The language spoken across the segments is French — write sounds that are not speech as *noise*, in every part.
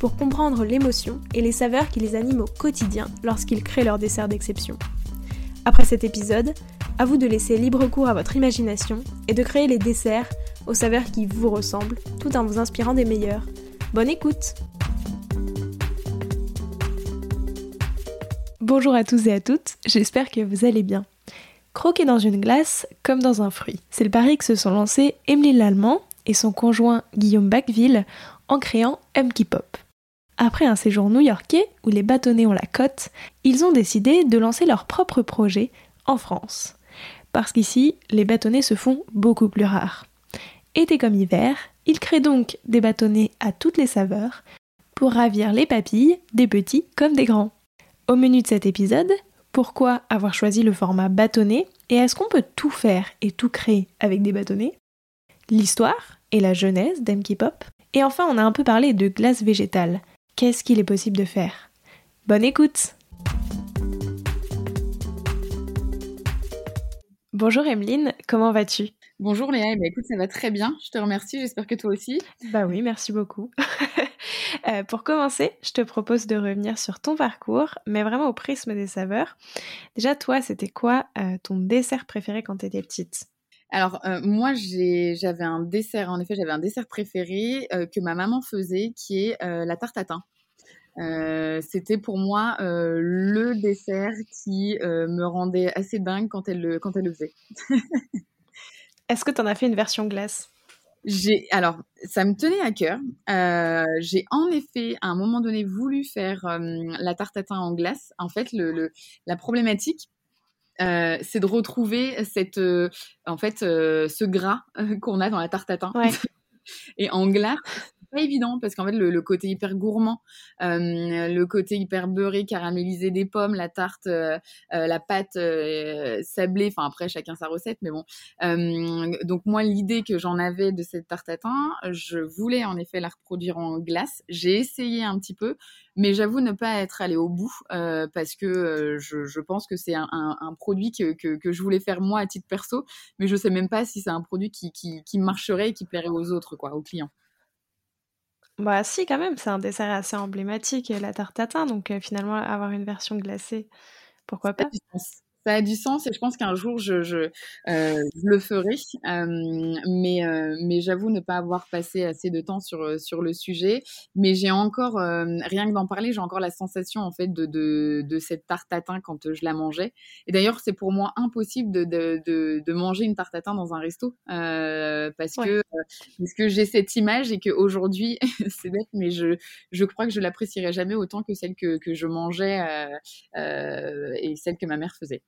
pour comprendre l'émotion et les saveurs qui les animent au quotidien lorsqu'ils créent leur dessert d'exception. Après cet épisode, à vous de laisser libre cours à votre imagination et de créer les desserts aux saveurs qui vous ressemblent tout en vous inspirant des meilleurs. Bonne écoute Bonjour à tous et à toutes, j'espère que vous allez bien. Croquer dans une glace comme dans un fruit. C'est le pari que se sont lancés Emeline Lallemand et son conjoint Guillaume Bacville en créant Pop. Après un séjour new-yorkais où les bâtonnets ont la cote, ils ont décidé de lancer leur propre projet en France. Parce qu'ici, les bâtonnets se font beaucoup plus rares. Été comme hiver, ils créent donc des bâtonnets à toutes les saveurs pour ravir les papilles des petits comme des grands. Au menu de cet épisode, pourquoi avoir choisi le format bâtonnet et est-ce qu'on peut tout faire et tout créer avec des bâtonnets? L'histoire et la jeunesse d'Emki Pop. Et enfin, on a un peu parlé de glace végétale, qu'est-ce qu'il est possible de faire. Bonne écoute. Bonjour Emeline, comment vas-tu? Bonjour Léa, eh ben, écoute, ça va très bien, je te remercie, j'espère que toi aussi. Bah oui, merci beaucoup. *laughs* Euh, pour commencer, je te propose de revenir sur ton parcours, mais vraiment au prisme des saveurs. Déjà, toi, c'était quoi euh, ton dessert préféré quand tu étais petite? Alors euh, moi j'avais un dessert, en effet j'avais un dessert préféré euh, que ma maman faisait qui est euh, la tarte à thym. C'était pour moi le dessert qui me rendait assez dingue quand elle le, quand elle le faisait. *laughs* Est-ce que tu en as fait une version glace? J'ai alors ça me tenait à cœur. j'ai en effet à un moment donné voulu faire la tarte à thym en glace. En fait, le, le la problématique euh, c'est de retrouver cette, euh, en fait, euh, ce gras qu'on a dans la tarte à thym. *laughs* Et en glace, pas évident parce qu'en fait le, côté hyper gourmand, le côté hyper beurré, caramélisé des pommes, la tarte, la pâte sablée. Enfin après chacun sa recette, mais bon. donc moi l'idée que j'en avais de cette tarte à thym, je voulais en effet la reproduire en glace. J'ai essayé un petit peu, mais j'avoue ne pas être allée au bout euh, parce que euh, je, pense que c'est un, produit que, je voulais faire moi à titre perso, mais je sais même pas si c'est un produit qui, qui, qui, marcherait et qui plairait aux autres, quoi, aux clients. Bah si, quand même, c'est un dessert assez emblématique, la tarte tatin, donc euh, finalement avoir une version glacée, pourquoi pas ça a du sens et je pense qu'un jour je, je, euh, le ferai. Euh, mais euh, mais j'avoue ne pas avoir passé assez de temps sur, sur le sujet. Mais j'ai encore, rien que d'en parler, j'ai encore la sensation en fait de, de, de cette tarte tatin quand je la mangeais. Et d'ailleurs, c'est pour moi impossible de, de, de, manger une tarte tatin dans un resto parce, que, parce que j'ai cette image et qu'aujourd'hui, *laughs* c'est bête, mais je, je crois que je l'apprécierai jamais autant que celle que, que je mangeais et celle que ma mère faisait.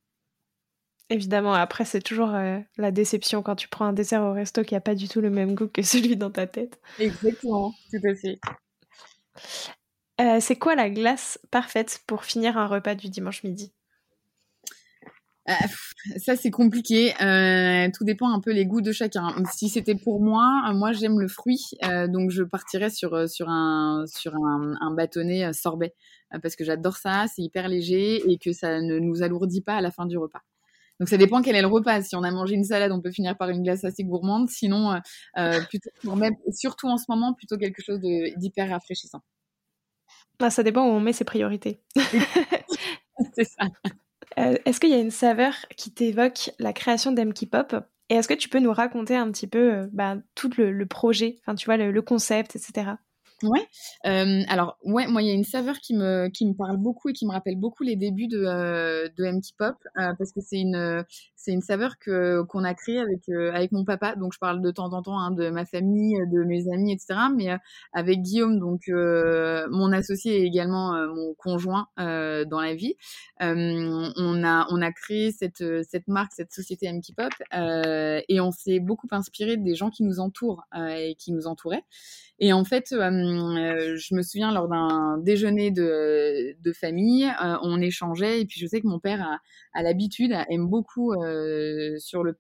Évidemment, après, c'est toujours euh, la déception quand tu prends un dessert au resto qui n'a pas du tout le même goût que *laughs* celui dans ta tête. Exactement, tout à fait. Euh, c'est quoi la glace parfaite pour finir un repas du dimanche midi? Euh, ça c'est compliqué. tout dépend un peu les goûts de chacun. Si c'était pour moi, moi j'aime le fruit, donc je partirais sur sur un sur un, un bâtonnet sorbet parce que j'adore ça. C'est hyper léger et que ça ne nous alourdit pas à la fin du repas. Donc ça dépend quel est le repas. Si on a mangé une salade, on peut finir par une glace assez gourmande. Sinon, euh, euh plutôt, surtout en ce moment, plutôt quelque chose d'hyper rafraîchissant. Ah, ça dépend où on met ses priorités. *laughs* C'est ça. Euh, est-ce qu'il y a une saveur qui t'évoque la création d'Emki Pop? Et est-ce que tu peux nous raconter un petit peu euh, bah, tout le, projet, enfin tu vois, le, le concept, etc. Ouais. Alors ouais, moi il y a une saveur qui me qui me parle beaucoup et qui me rappelle beaucoup les débuts de euh, de MT Pop parce que c'est une c'est une saveur que qu'on a créée avec avec mon papa. Donc je parle de temps en temps hein, de ma famille, de mes amis, etc. Mais avec Guillaume, donc mon associé et également mon conjoint dans la vie, on a on a créé cette cette marque, cette société MK Pop, et on s'est beaucoup inspiré des gens qui nous entourent et qui nous entouraient. Et en fait, je me souviens lors d'un déjeuner de, de famille, on échangeait et puis je sais que mon père a, a l'habitude, aime beaucoup sur le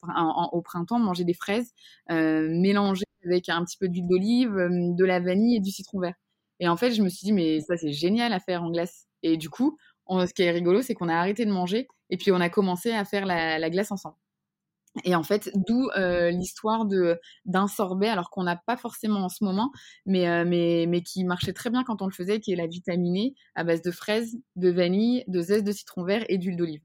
au printemps manger des fraises mélangées avec un petit peu d'huile d'olive, de la vanille et du citron vert. Et en fait, je me suis dit mais ça c'est génial à faire en glace. Et du coup, ce qui est rigolo, c'est qu'on a arrêté de manger et puis on a commencé à faire la, la glace ensemble. Et en fait, d'où euh, l'histoire d'un sorbet, alors qu'on n'a pas forcément en ce moment, mais, euh, mais, mais qui marchait très bien quand on le faisait, qui est la vitaminée à base de fraises, de vanille, de zeste de citron vert et d'huile d'olive.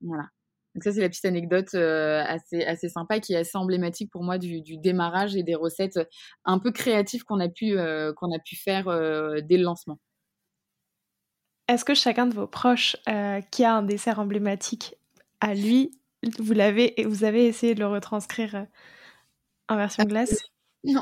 Voilà. Donc ça, c'est la petite anecdote euh, assez, assez sympa qui est assez emblématique pour moi du, du démarrage et des recettes un peu créatives qu'on a, pu qu'on a pu faire dès le lancement. Est-ce que chacun de vos proches qui a un dessert emblématique à lui vous l'avez et vous avez essayé de le retranscrire euh, en version glace?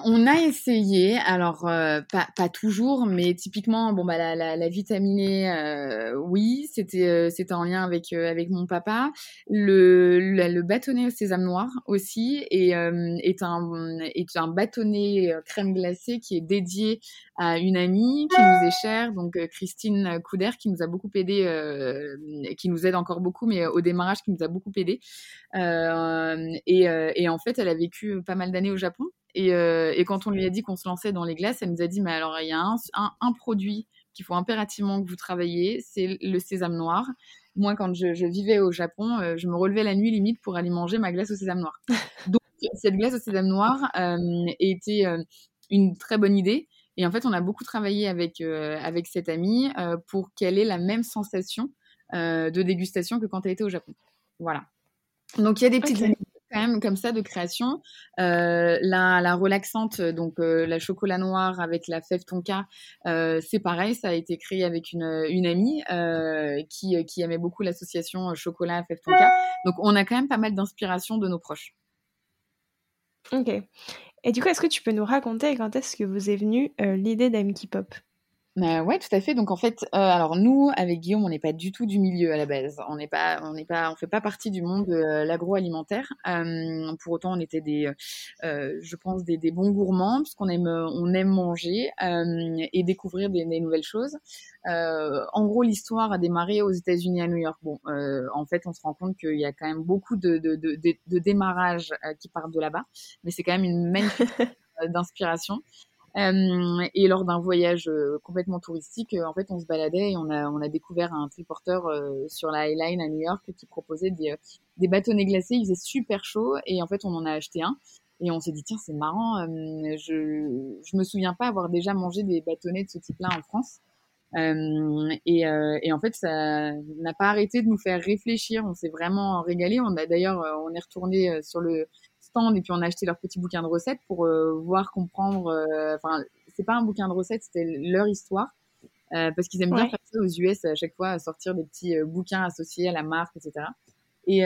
On a essayé, alors euh, pas, pas, toujours, mais typiquement, bon bah la, la, la vitaminée, euh, oui, c'était euh, c'était en lien avec avec mon papa. Le, le, bâtonnet au sésame noir aussi est est un est un bâtonnet crème glacée qui est dédié à une amie qui nous est chère, donc Christine Couder, qui nous a beaucoup aidé, qui nous aide encore beaucoup, mais au démarrage qui nous a beaucoup aidé. et, et en fait, elle a vécu pas mal d'années au Japon. Euh, et, quand on lui a dit qu'on se lançait dans les glaces, elle nous a dit, mais alors il y a un, produit qu'il faut impérativement que vous travaillez, c'est le sésame noir. Moi, quand je, vivais au Japon, euh, je me relevais la nuit limite pour aller manger ma glace au sésame noir. *laughs* Donc, cette glace au sésame noir euh, était une très bonne idée. Et en fait, on a beaucoup travaillé avec, avec cette amie pour qu'elle ait la même sensation de dégustation que quand elle était au Japon. Voilà. Donc, il y a des petites comme ça de création. Euh, la, la, relaxante, donc euh, la chocolat noir avec la fève tonka, euh, c'est pareil, ça a été créé avec une, amie qui, qui aimait beaucoup l'association chocolat fève tonka. Donc on a quand même pas mal d'inspiration de nos proches. Ok. Et du coup, est-ce que tu peux nous raconter quand est-ce que vous est venue l'idée d'Amki Pop bah ouais, tout à fait. Donc en fait, euh, alors nous, avec Guillaume, on n'est pas du tout du milieu à la base. On n'est pas, on n'est pas, on fait pas partie du monde de euh, l'agroalimentaire. Euh, pour autant, on était des, je pense, des, des, bons gourmands puisqu'on aime, on aime manger et découvrir des, des nouvelles choses. en gros, l'histoire a démarré aux États-Unis à New York. Bon, en fait, on se rend compte qu'il y a quand même beaucoup de, de, de, de démarrages qui partent de là-bas, mais c'est quand même une magnifique *laughs* d'inspiration. Euh, et lors d'un voyage euh, complètement touristique, euh, en fait, on se baladait et on a, on a découvert un triporteur sur la Highline à New York qui proposait des, des bâtonnets glacés. Il faisait super chaud et en fait, on en a acheté un. Et on s'est dit, tiens, c'est marrant, je, je me souviens pas avoir déjà mangé des bâtonnets de ce type-là en France. Et, euh, et, en fait, ça n'a pas arrêté de nous faire réfléchir. On s'est vraiment régalé. On a d'ailleurs, on est retourné sur le et puis on a acheté leur petit bouquin de recettes pour euh, voir comprendre. Euh, enfin, c'est pas un bouquin de recettes, c'était leur histoire. Euh, parce qu'ils aiment bien faire ça aux US à chaque fois, sortir des petits bouquins associés à la marque, etc. Et,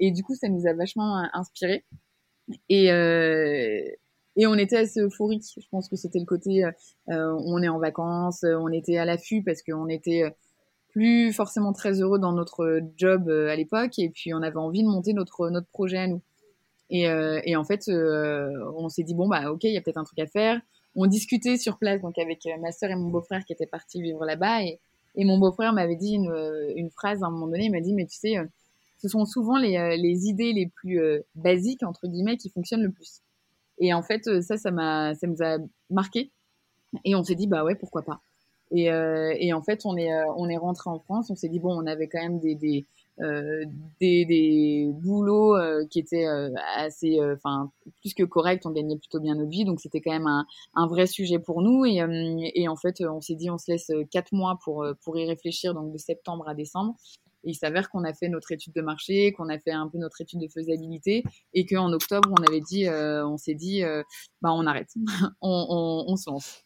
et du coup, ça nous a vachement inspiré. Et, et on était assez euphorique. Je pense que c'était le côté, on est en vacances, on était à l'affût parce qu'on était plus forcément très heureux dans notre job à l'époque, et puis on avait envie de monter notre notre projet à nous. Et, euh, et en fait, euh, on s'est dit bon bah ok, il y a peut-être un truc à faire. On discutait sur place donc avec euh, ma sœur et mon beau-frère qui étaient partis vivre là-bas et, et mon beau-frère m'avait dit une, une, phrase à un moment donné. Il m'a dit mais tu sais, ce sont souvent les, les idées les plus basiques entre guillemets qui fonctionnent le plus. Et en fait, ça, ça m'a, ça nous a marqué. Et on s'est dit bah ouais, pourquoi pas. Et, et en fait, on est, on est rentré en France. On s'est dit bon, on avait quand même des, des euh, des, des, boulots euh, qui étaient euh, assez, enfin plus que corrects, on gagnait plutôt bien notre vie, donc c'était quand même un, un, vrai sujet pour nous. Et, et en fait, on s'est dit, on se laisse quatre mois pour pour y réfléchir, donc de septembre à décembre. Et il s'avère qu'on a fait notre étude de marché, qu'on a fait un peu notre étude de faisabilité, et qu'en octobre, on avait dit, on s'est dit, bah on arrête, *laughs* on, on, on se lance.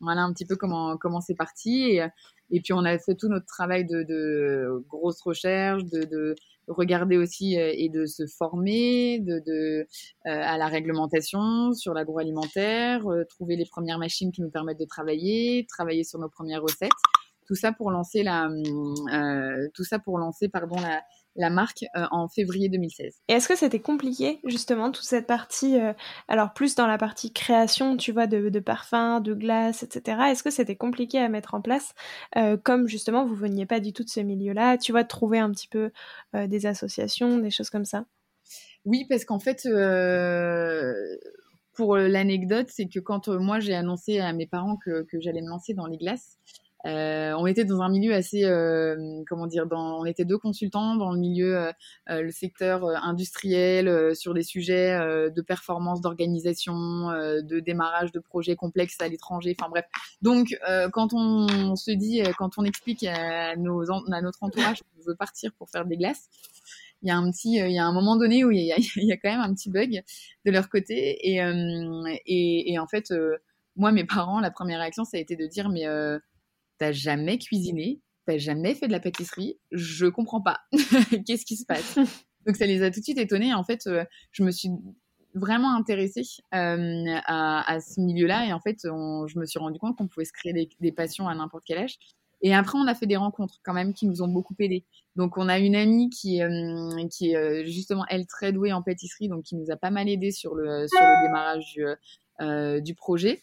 Voilà un petit peu comment comment c'est parti. Et, et puis on a fait tout notre travail de, de grosses recherches, de, de, regarder aussi et de se former de, de à la réglementation sur l'agroalimentaire, trouver les premières machines qui nous permettent de travailler, travailler sur nos premières recettes. Tout ça pour lancer la, tout ça pour lancer pardon la, la marque euh, en février 2016. Et est-ce que c'était compliqué justement toute cette partie, euh, alors plus dans la partie création, tu vois, de, parfums, de glace, etc. Est-ce que c'était compliqué à mettre en place, euh, comme justement vous veniez pas du tout de ce milieu-là, tu vois, de trouver un petit peu des associations, des choses comme ça? Oui, parce qu'en fait pour l'anecdote, c'est que quand moi j'ai annoncé à mes parents que, que j'allais me lancer dans les glaces, euh, on était dans un milieu assez, euh, comment dire, dans, on était deux consultants dans le milieu, euh, le secteur industriel, sur des sujets de performance, d'organisation, de démarrage de projets complexes à l'étranger. Enfin bref. Donc, quand on, se dit, quand on explique à, nos, à notre entourage qu'on veut partir pour faire des glaces, il y a un petit, il y a un moment donné où il y a, *laughs* il y a quand même un petit bug de leur côté. Et, et, et en fait, moi, mes parents, la première réaction, ça a été de dire, mais t'as jamais cuisiné, t'as jamais fait de la pâtisserie, je comprends pas. *laughs* Qu'est-ce qui se passe? *laughs* Donc ça les a tout de suite étonnés. En fait, euh, je me suis vraiment intéressée euh, à, ce milieu-là et en fait, je me suis rendu compte qu'on pouvait se créer des, passions à n'importe quel âge. Et après, on a fait des rencontres quand même qui nous ont beaucoup aidés. Donc, on a une amie qui, euh, qui est justement, elle, très douée en pâtisserie, donc qui nous a pas mal aidé sur le, sur le démarrage du, du projet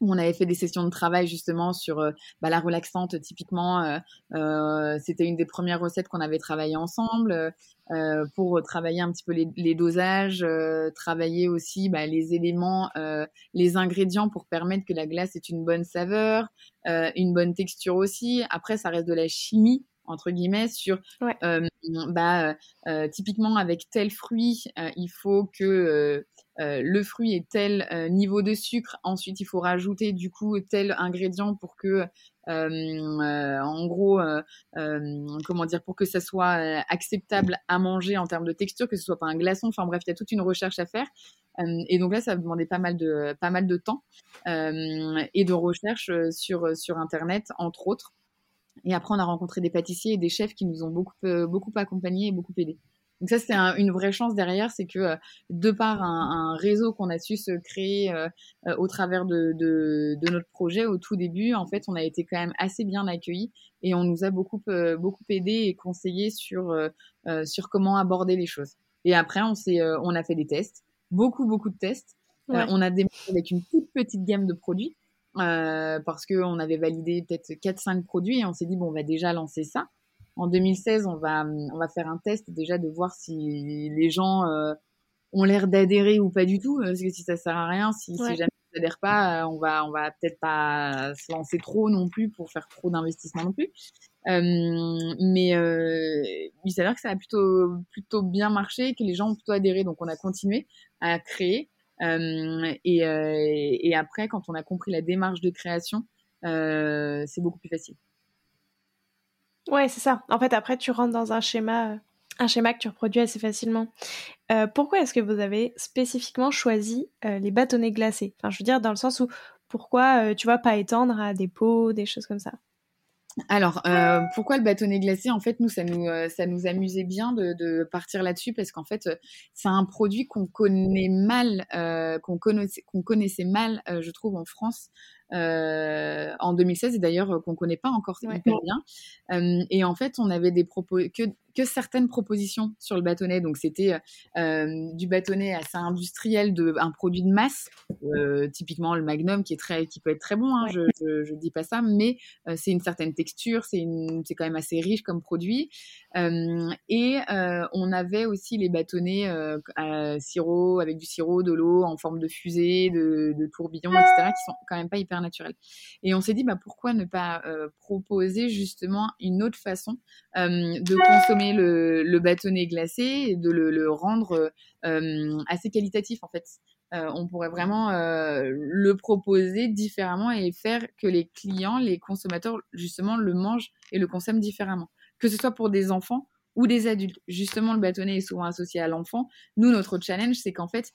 on avait fait des sessions de travail justement sur euh, bah, la relaxante typiquement euh, euh, c'était une des premières recettes qu'on avait travaillé ensemble pour travailler un petit peu les, dosages travailler aussi bah, les éléments les ingrédients pour permettre que la glace ait une bonne saveur une bonne texture aussi. Après ça reste de la chimie entre guillemets sur bah typiquement avec tel fruit il faut que euh, le fruit est tel euh, niveau de sucre, ensuite il faut rajouter du coup tel ingrédient pour que, euh, en gros, comment dire, pour que ça soit acceptable à manger en termes de texture, que ce soit pas un glaçon. Enfin bref, il y a toute une recherche à faire. et donc là, ça a demandé pas mal de, pas mal de temps et de recherche sur, sur Internet, entre autres. Et après, on a rencontré des pâtissiers et des chefs qui nous ont beaucoup, beaucoup accompagnés et beaucoup aidés. Donc ça, c'est une vraie chance derrière, c'est que euh, de par un, réseau qu'on a su se créer euh, euh, au travers de, notre projet au tout début, en fait, on a été quand même assez bien accueillis et on nous a beaucoup beaucoup aidé et conseillé sur sur comment aborder les choses. Et après, on s'est on a fait des tests, beaucoup beaucoup de tests. on a démarré avec une toute petite gamme de produits. Parce qu'on avait validé peut-être 4-5 produits et on s'est dit, bon, on va déjà lancer ça en 2016, on va, on va faire un test déjà de voir si les gens euh, ont l'air d'adhérer ou pas du tout. Parce que si ça sert à rien, si, si jamais ils n'adhèrent pas, euh, on va, on va peut-être pas se lancer trop non plus pour faire trop d'investissement non plus. Euh, mais euh, il s'avère que ça a plutôt, plutôt bien marché, que les gens ont plutôt adhéré. Donc on a continué à créer. Euh, et, et après, quand on a compris la démarche de création, c'est beaucoup plus facile. Ouais, c'est ça. En fait, après, tu rentres dans un schéma, euh, un schéma que tu reproduis assez facilement. Euh, pourquoi est-ce que vous avez spécifiquement choisi euh, les bâtonnets glacés? Enfin, je veux dire, dans le sens où, pourquoi, tu vois, pas étendre à des pots, des choses comme ça? Alors, pourquoi le bâtonnet glacé? En fait, nous, ça nous, ça nous amusait bien de, partir là-dessus parce qu'en fait, c'est un produit qu'on connaît mal, qu'on connaissait, qu'on connaissait mal, je trouve, en France. Euh, en 2016 et d'ailleurs euh, qu'on connaît pas encore hyper bien. Euh, et en fait, on avait des propos que que certaines propositions sur le bâtonnet. Donc c'était du bâtonnet assez industriel, de un produit de masse, typiquement le Magnum qui est très qui peut être très bon. Hein, je, je, dis pas ça, mais c'est une certaine texture, c'est c'est quand même assez riche comme produit. et on avait aussi les bâtonnets à sirop avec du sirop, de l'eau en forme de fusée, de, de tourbillon, etc. qui sont quand même pas hyper naturel. Et on s'est dit, bah, pourquoi ne pas euh, proposer justement une autre façon euh, de consommer le, bâtonnet glacé et de le, rendre euh, assez qualitatif en fait. on pourrait vraiment le proposer différemment et faire que les clients, les consommateurs, justement, le mangent et le consomment différemment. Que ce soit pour des enfants ou des adultes. Justement, le bâtonnet est souvent associé à l'enfant. Nous, notre challenge, c'est qu'en fait,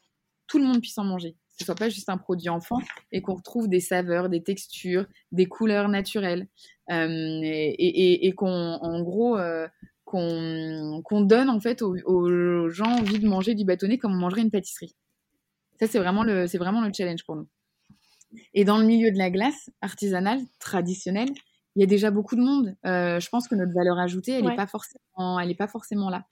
tout le monde puisse en manger ce soit pas juste un produit enfant et qu'on retrouve des saveurs, des textures, des couleurs naturelles euh, et, qu'on, en gros, euh, qu'on donne en fait aux, aux, gens envie de manger du bâtonnet comme on mangerait une pâtisserie. Ça, c'est vraiment, le, vraiment le challenge pour nous. Et dans le milieu de la glace artisanale, traditionnelle, il y a déjà beaucoup de monde. Euh, je pense que notre valeur ajoutée, elle n'est pas forcément, elle est pas forcément là.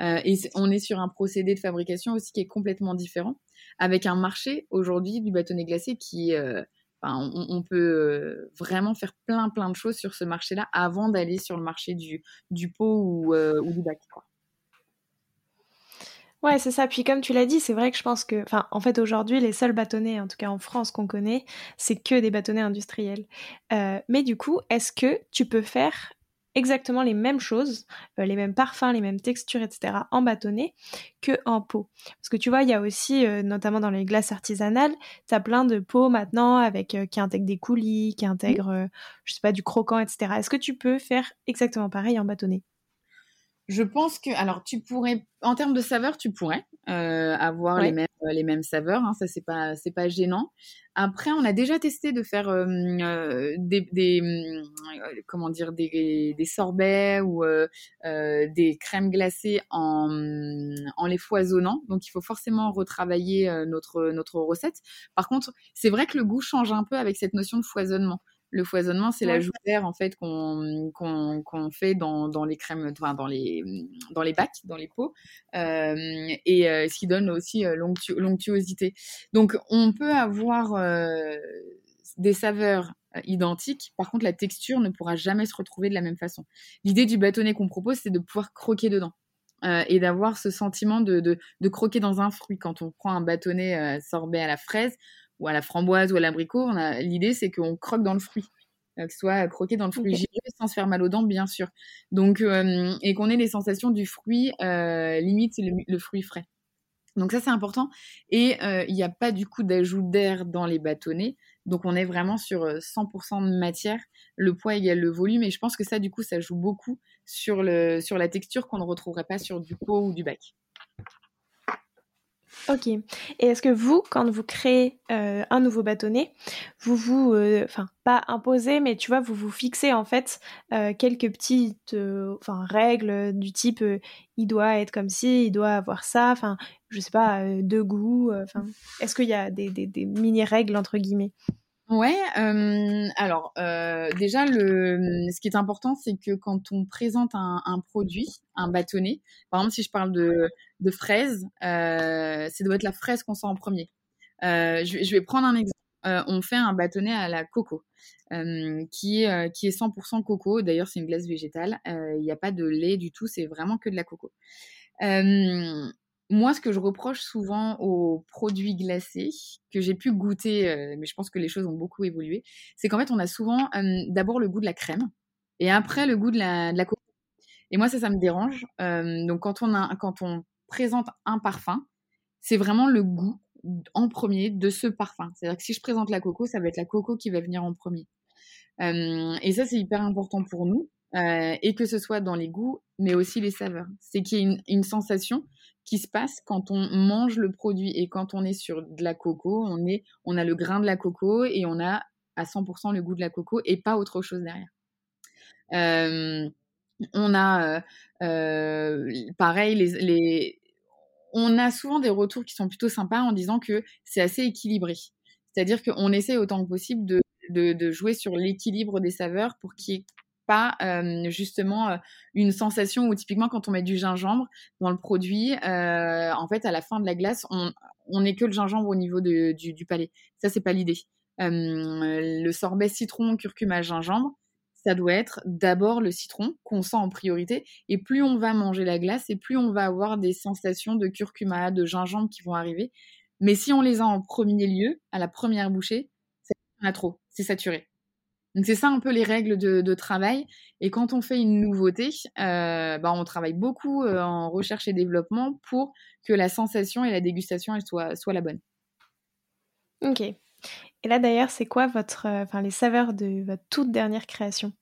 Euh, et on est sur un procédé de fabrication aussi qui est complètement différent, avec un marché aujourd'hui du bâtonnet glacé qui, euh, on, peut vraiment faire plein plein de choses sur ce marché-là avant d'aller sur le marché du, du pot ou, ou du bac. Quoi. Ouais, c'est ça. Puis comme tu l'as dit, c'est vrai que je pense que, enfin, en fait, aujourd'hui, les seuls bâtonnets, en tout cas en France qu'on connaît, c'est que des bâtonnets industriels. Euh, mais du coup, est-ce que tu peux faire exactement les mêmes choses, euh, les mêmes parfums, les mêmes textures, etc., en bâtonnet que en pot? Parce que tu vois, il y a aussi, euh, notamment dans les glaces artisanales, tu as plein de pots maintenant avec qui intègrent des coulis, qui intègrent, je sais pas, du croquant, etc. Est-ce que tu peux faire exactement pareil en bâtonnet? Je pense que, alors, tu pourrais, en termes de saveur, tu pourrais euh, avoir les mêmes euh, les mêmes saveurs. Hein, ça c'est pas c'est pas gênant. Après, on a déjà testé de faire euh, des, des comment dire des, des sorbets ou des crèmes glacées en en les foisonnant. Donc, il faut forcément retravailler notre notre recette. Par contre, c'est vrai que le goût change un peu avec cette notion de foisonnement. Le foisonnement, c'est l'ajout d'air en fait qu'on fait dans, dans, les crèmes, enfin, dans les dans les bacs, dans les pots, euh, et euh, ce qui donne aussi euh, l'onctuosité. Donc, on peut avoir des saveurs identiques. Par contre, la texture ne pourra jamais se retrouver de la même façon. L'idée du bâtonnet qu'on propose, c'est de pouvoir croquer dedans. et d'avoir ce sentiment de, de, de, croquer dans un fruit. Quand on prend un bâtonnet sorbet à la fraise, ou à la framboise ou à l'abricot, l'idée c'est qu'on croque dans le fruit, euh, que ce soit croqué dans le fruit giré sans se faire mal aux dents, bien sûr. Donc, euh, et qu'on ait les sensations du fruit, euh, limite le, fruit frais. Donc ça c'est important. Et il n'y a pas du coup d'ajout d'air dans les bâtonnets. Donc on est vraiment sur 100% de matière. Le poids égale le volume. Et je pense que ça du coup ça joue beaucoup sur, le, sur la texture qu'on ne retrouverait pas sur du pot ou du bac. Ok. Et est-ce que vous, quand vous créez euh, un nouveau bâtonnet, vous vous, euh, enfin pas imposez, mais tu vois, vous vous fixez en fait euh, quelques petites, règles du type, il doit être comme ci, il doit avoir ça, enfin, je sais pas, de goût, enfin, est-ce qu'il y a des, des, des mini règles entre guillemets? Ouais, euh, alors euh, déjà le, ce qui est important, c'est que quand on présente un, un, produit, un bâtonnet, par exemple si je parle de, de fraises, euh, c'est doit être la fraise qu'on sent en premier. Euh, je, je, vais prendre un exemple. Euh, on fait un bâtonnet à la coco, euh, qui est qui est 100% coco. D'ailleurs, c'est une glace végétale. Il n'y a pas de lait du tout, c'est vraiment que de la coco moi, ce que je reproche souvent aux produits glacés que j'ai pu goûter, euh, mais je pense que les choses ont beaucoup évolué, c'est qu'en fait, on a souvent d'abord le goût de la crème et après le goût de la, de coco. Et moi, ça, ça me dérange. donc, quand on, présente un parfum, c'est vraiment le goût en premier de ce parfum. C'est-à-dire que si je présente la coco, ça va être la coco qui va venir en premier. et ça, c'est hyper important pour nous. Et que ce soit dans les goûts, mais aussi les saveurs. C'est qu'il y a une, une, sensation qui se passe quand on mange le produit et quand on est sur de la coco, on, est, on a le grain de la coco et on a à 100% le goût de la coco et pas autre chose derrière. Euh, on a, euh, euh, pareil, les, on a souvent des retours qui sont plutôt sympas en disant que c'est assez équilibré. C'est-à-dire qu'on essaie autant que possible de, de jouer sur l'équilibre des saveurs pour qu'il y ait pas justement une sensation où typiquement quand on met du gingembre dans le produit, en fait à la fin de la glace, on n'est que le gingembre au niveau du, du, palais. Ça c'est pas l'idée. le sorbet citron, curcuma, gingembre, ça doit être d'abord le citron qu'on sent en priorité. Et plus on va manger la glace, et plus on va avoir des sensations de curcuma, de gingembre qui vont arriver. Mais si on les a en premier lieu, à la première bouchée, a trop, c'est saturé. Donc c'est ça un peu les règles de, travail. Et quand on fait une nouveauté, euh, bah, on travaille beaucoup euh, en recherche et développement pour que la sensation et la dégustation soit la bonne. Ok. Et là d'ailleurs, c'est quoi votre, euh, enfin les saveurs de votre toute dernière création?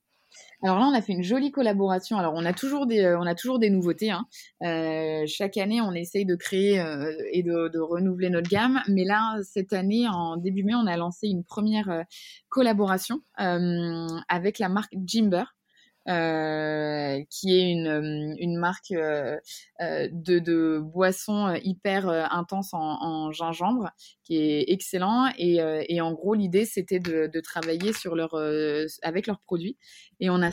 Alors là, on a fait une jolie collaboration. Alors, on a toujours des, euh, on a toujours des nouveautés. Hein. Euh, chaque année, on essaye de créer euh, et de, de, renouveler notre gamme. Mais là, cette année, en début mai, on a lancé une première collaboration avec la marque Jimber. Euh, qui est une, une marque euh, de, de boissons hyper intense en, en, gingembre, qui est excellent. Et, et en gros, l'idée, c'était de, de, travailler sur leur, avec leurs produits. Et on a,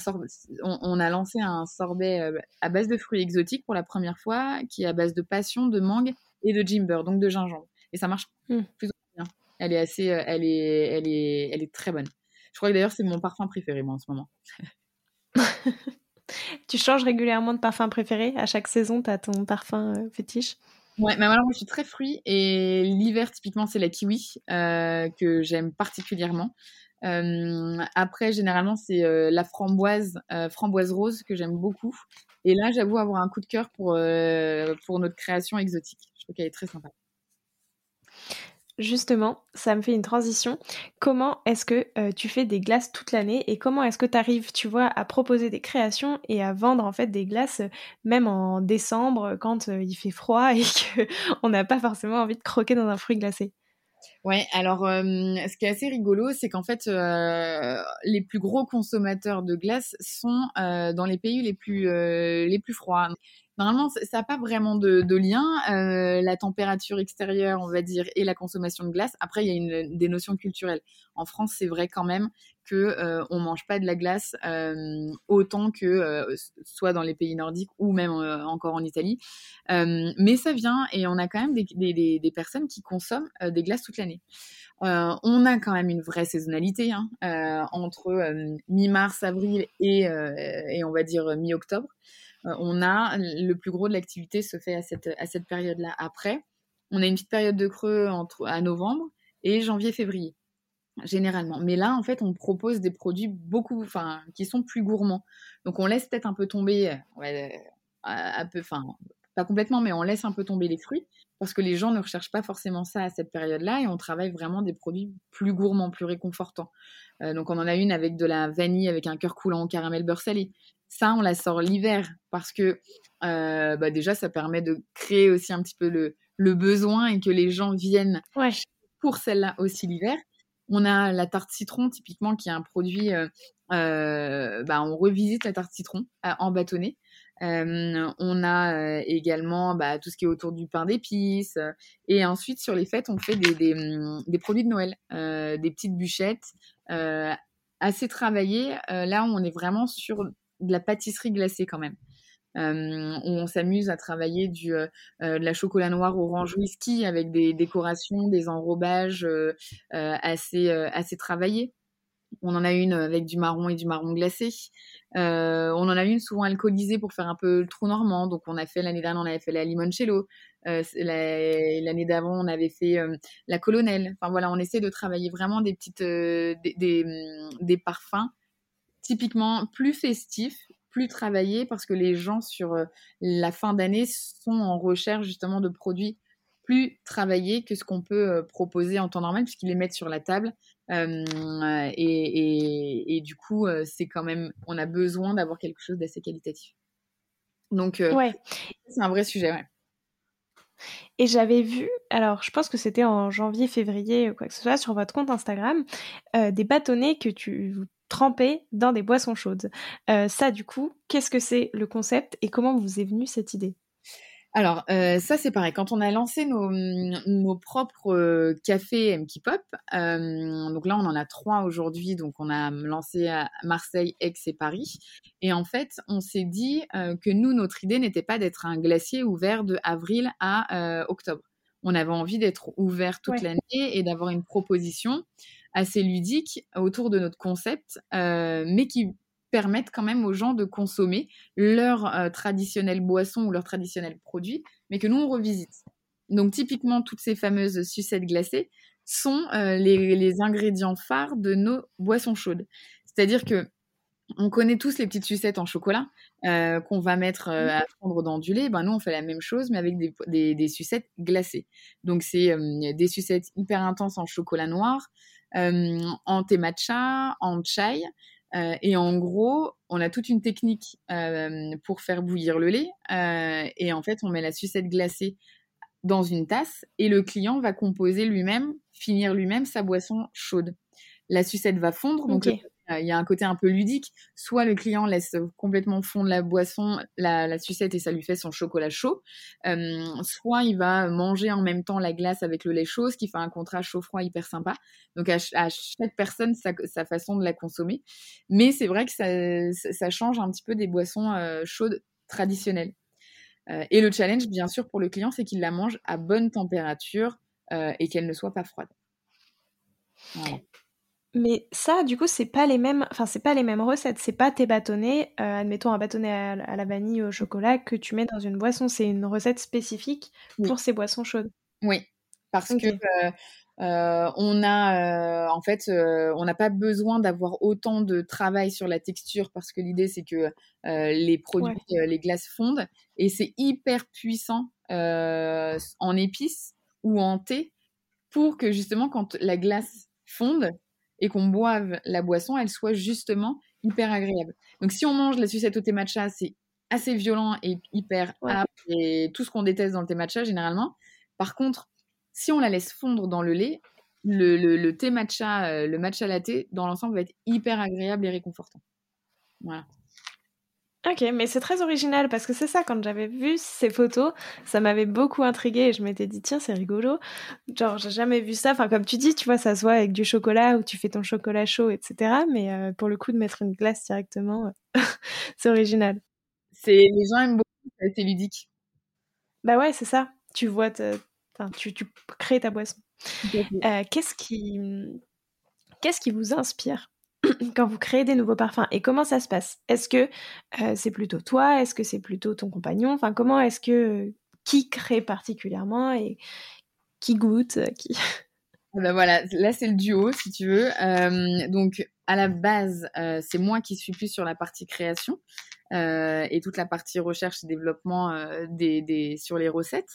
on, on, a lancé un sorbet à base de fruits exotiques pour la première fois, qui est à base de passion, de mangue et de gimber, donc de gingembre. Et ça marche mmh. plus bien. Elle est assez, elle est, elle est, elle est très bonne. Je crois que d'ailleurs c'est mon parfum préféré moi en ce moment. *laughs* *laughs* tu changes régulièrement de parfum préféré? À chaque saison, tu as ton parfum euh, fétiche? Ouais, mais alors moi je suis très fruit et l'hiver typiquement c'est la kiwi euh, que j'aime particulièrement. Euh, après généralement c'est la framboise, framboise rose que j'aime beaucoup. Et là j'avoue avoir un coup de cœur pour, pour notre création exotique. Je trouve qu'elle est très sympa. Justement, ça me fait une transition. Comment est-ce que euh, tu fais des glaces toute l'année et comment est-ce que tu arrives, tu vois, à proposer des créations et à vendre en fait des glaces euh, même en décembre quand euh, il fait froid *laughs* et qu'on n'a pas forcément envie de croquer dans un fruit glacé? Ouais, alors ce qui est assez rigolo, c'est qu'en fait, les plus gros consommateurs de glace sont dans les pays les plus les plus froids. Normalement, ça n'a pas vraiment de, lien, la température extérieure, on va dire, et la consommation de glace. Après, il y a des notions culturelles. En France, c'est vrai quand même que euh, on mange pas de la glace euh, autant que euh, soit dans les pays nordiques ou même encore en Italie. mais ça vient et on a quand même des, personnes qui consomment des glaces toute l'année. on a quand même une vraie saisonnalité hein, entre mi-mars, avril et, et on va dire mi-octobre. Euh, on a le plus gros de l'activité se fait à cette, à cette période-là. Après, on a une petite période de creux entre, à novembre et janvier-février généralement. Mais là, en fait, on propose des produits beaucoup, enfin, qui sont plus gourmands. Donc, on laisse peut-être un peu tomber, ouais, un peu, enfin, pas complètement, mais on laisse un peu tomber les fruits parce que les gens ne recherchent pas forcément ça à cette période-là et on travaille vraiment des produits plus gourmands, plus réconfortants. Euh, donc, on en a une avec de la vanille, avec un cœur coulant au caramel beurre salé. Ça, on la sort l'hiver parce que euh, bah déjà, ça permet de créer aussi un petit peu le, le besoin et que les gens viennent pour celle-là aussi l'hiver. On a la tarte citron, typiquement, qui est un produit, euh, euh, bah, on revisite la tarte citron en bâtonnet. on a également bah, tout ce qui est autour du pain d'épices. et ensuite, sur les fêtes, on fait des, des, des produits de Noël, des petites bûchettes assez travaillées. là, on est vraiment sur de la pâtisserie glacée quand même. Euh, on s'amuse à travailler du, euh, euh, de la chocolat noir orange whisky avec des décorations, des enrobages assez, assez travaillés. On en a une avec du marron et du marron glacé. on en a une souvent alcoolisée pour faire un peu le trou normand. Donc on a fait l'année dernière, on avait fait la limoncello. l'année d'avant, on avait fait la colonelle. Enfin voilà, on essaie de travailler vraiment des petites, des, des parfums typiquement plus festif, plus travaillé parce que les gens sur euh, la fin d'année sont en recherche justement de produits plus travaillés que ce qu'on peut euh, proposer en temps normal puisqu'ils les mettent sur la table euh, et, du coup c'est quand même on a besoin d'avoir quelque chose d'assez qualitatif donc ouais. c'est un vrai sujet ouais. Et j'avais vu, alors je pense que c'était en janvier, février, ou quoi que ce soit, sur votre compte Instagram, des bâtonnets que tu tremper dans des boissons chaudes. Euh, ça, du coup, qu'est-ce que c'est le concept et comment vous est venue cette idée? Alors, euh, ça c'est pareil. Quand on a lancé nos, nos propres euh, cafés MK Pop, donc là on en a trois aujourd'hui. Donc on a lancé à Marseille, Aix et Paris. Et en fait, on s'est dit que nous, notre idée n'était pas d'être un glacier ouvert de avril à octobre. On avait envie d'être ouvert toute l'année et d'avoir une proposition assez ludiques autour de notre concept, euh, mais qui permettent quand même aux gens de consommer leur euh, traditionnelle boisson ou leur traditionnel produit, mais que nous on revisite. Donc typiquement toutes ces fameuses sucettes glacées sont euh, les, ingrédients phares de nos boissons chaudes. C'est-à-dire que on connaît tous les petites sucettes en chocolat qu'on va mettre à fondre dans du lait. Ben, nous, on fait la même chose, mais avec des, sucettes glacées. Donc, c'est des sucettes hyper intenses en chocolat noir, en thé matcha, en chai. Euh, et en gros, on a toute une technique euh, pour faire bouillir le lait. et en fait, on met la sucette glacée dans une tasse et le client va composer lui-même, finir lui-même sa boisson chaude. La sucette va fondre, donc euh, il y a un côté un peu ludique. Soit le client laisse complètement fondre la boisson, la, sucette et ça lui fait son chocolat chaud. Euh, soit il va manger en même temps la glace avec le lait chaud, ce qui fait un contrat chaud-froid hyper sympa. Donc à, chaque personne sa, façon de la consommer. Mais c'est vrai que ça, change un petit peu des boissons euh, chaudes traditionnelles. et le challenge, bien sûr, pour le client, c'est qu'il la mange à bonne température et qu'elle ne soit pas froide. Mais ça, du coup, c'est pas les mêmes, enfin, c'est pas les mêmes recettes. C'est pas tes bâtonnets, euh, admettons un bâtonnet à, la vanille ou au chocolat que tu mets dans une boisson. C'est une recette spécifique pour ces boissons chaudes. Oui, parce que euh, euh, on a, en fait, on n'a pas besoin d'avoir autant de travail sur la texture parce que l'idée c'est que les produits, les glaces fondent et c'est hyper puissant en épices ou en thé pour que justement quand la glace fonde, et qu'on boive la boisson, elle soit justement hyper agréable. Donc si on mange la sucette au thé matcha, c'est assez violent et hyper âpre et tout ce qu'on déteste dans le thé matcha généralement. Par contre, si on la laisse fondre dans le lait, le, thé matcha, euh, le matcha latte, dans l'ensemble, va être hyper agréable et réconfortant. Voilà. Ok, mais c'est très original parce que c'est ça, quand j'avais vu ces photos, ça m'avait beaucoup intrigué et je m'étais dit, tiens, c'est rigolo. Genre, j'ai jamais vu ça. Enfin, comme tu dis, tu vois, ça se voit avec du chocolat ou tu fais ton chocolat chaud, etc. Mais euh, pour le coup, de mettre une glace directement, *laughs* c'est original. C'est Les gens aiment beaucoup, c'est ludique. Bah ouais, c'est ça. Tu vois, enfin, tu, tu crées ta boisson. Euh, qu'est-ce qui... Qu'est-ce qui vous inspire? *clears throat* quand vous créez des nouveaux parfums et comment ça se passe? Est-ce que euh, c'est plutôt toi? Est-ce que c'est plutôt ton compagnon? Enfin, comment est-ce que qui crée particulièrement et qui goûte qui ah ben voilà, là c'est le duo si tu veux. Euh, donc à la base, euh, c'est moi qui suis plus sur la partie création et toute la partie recherche et développement des, des, sur les recettes.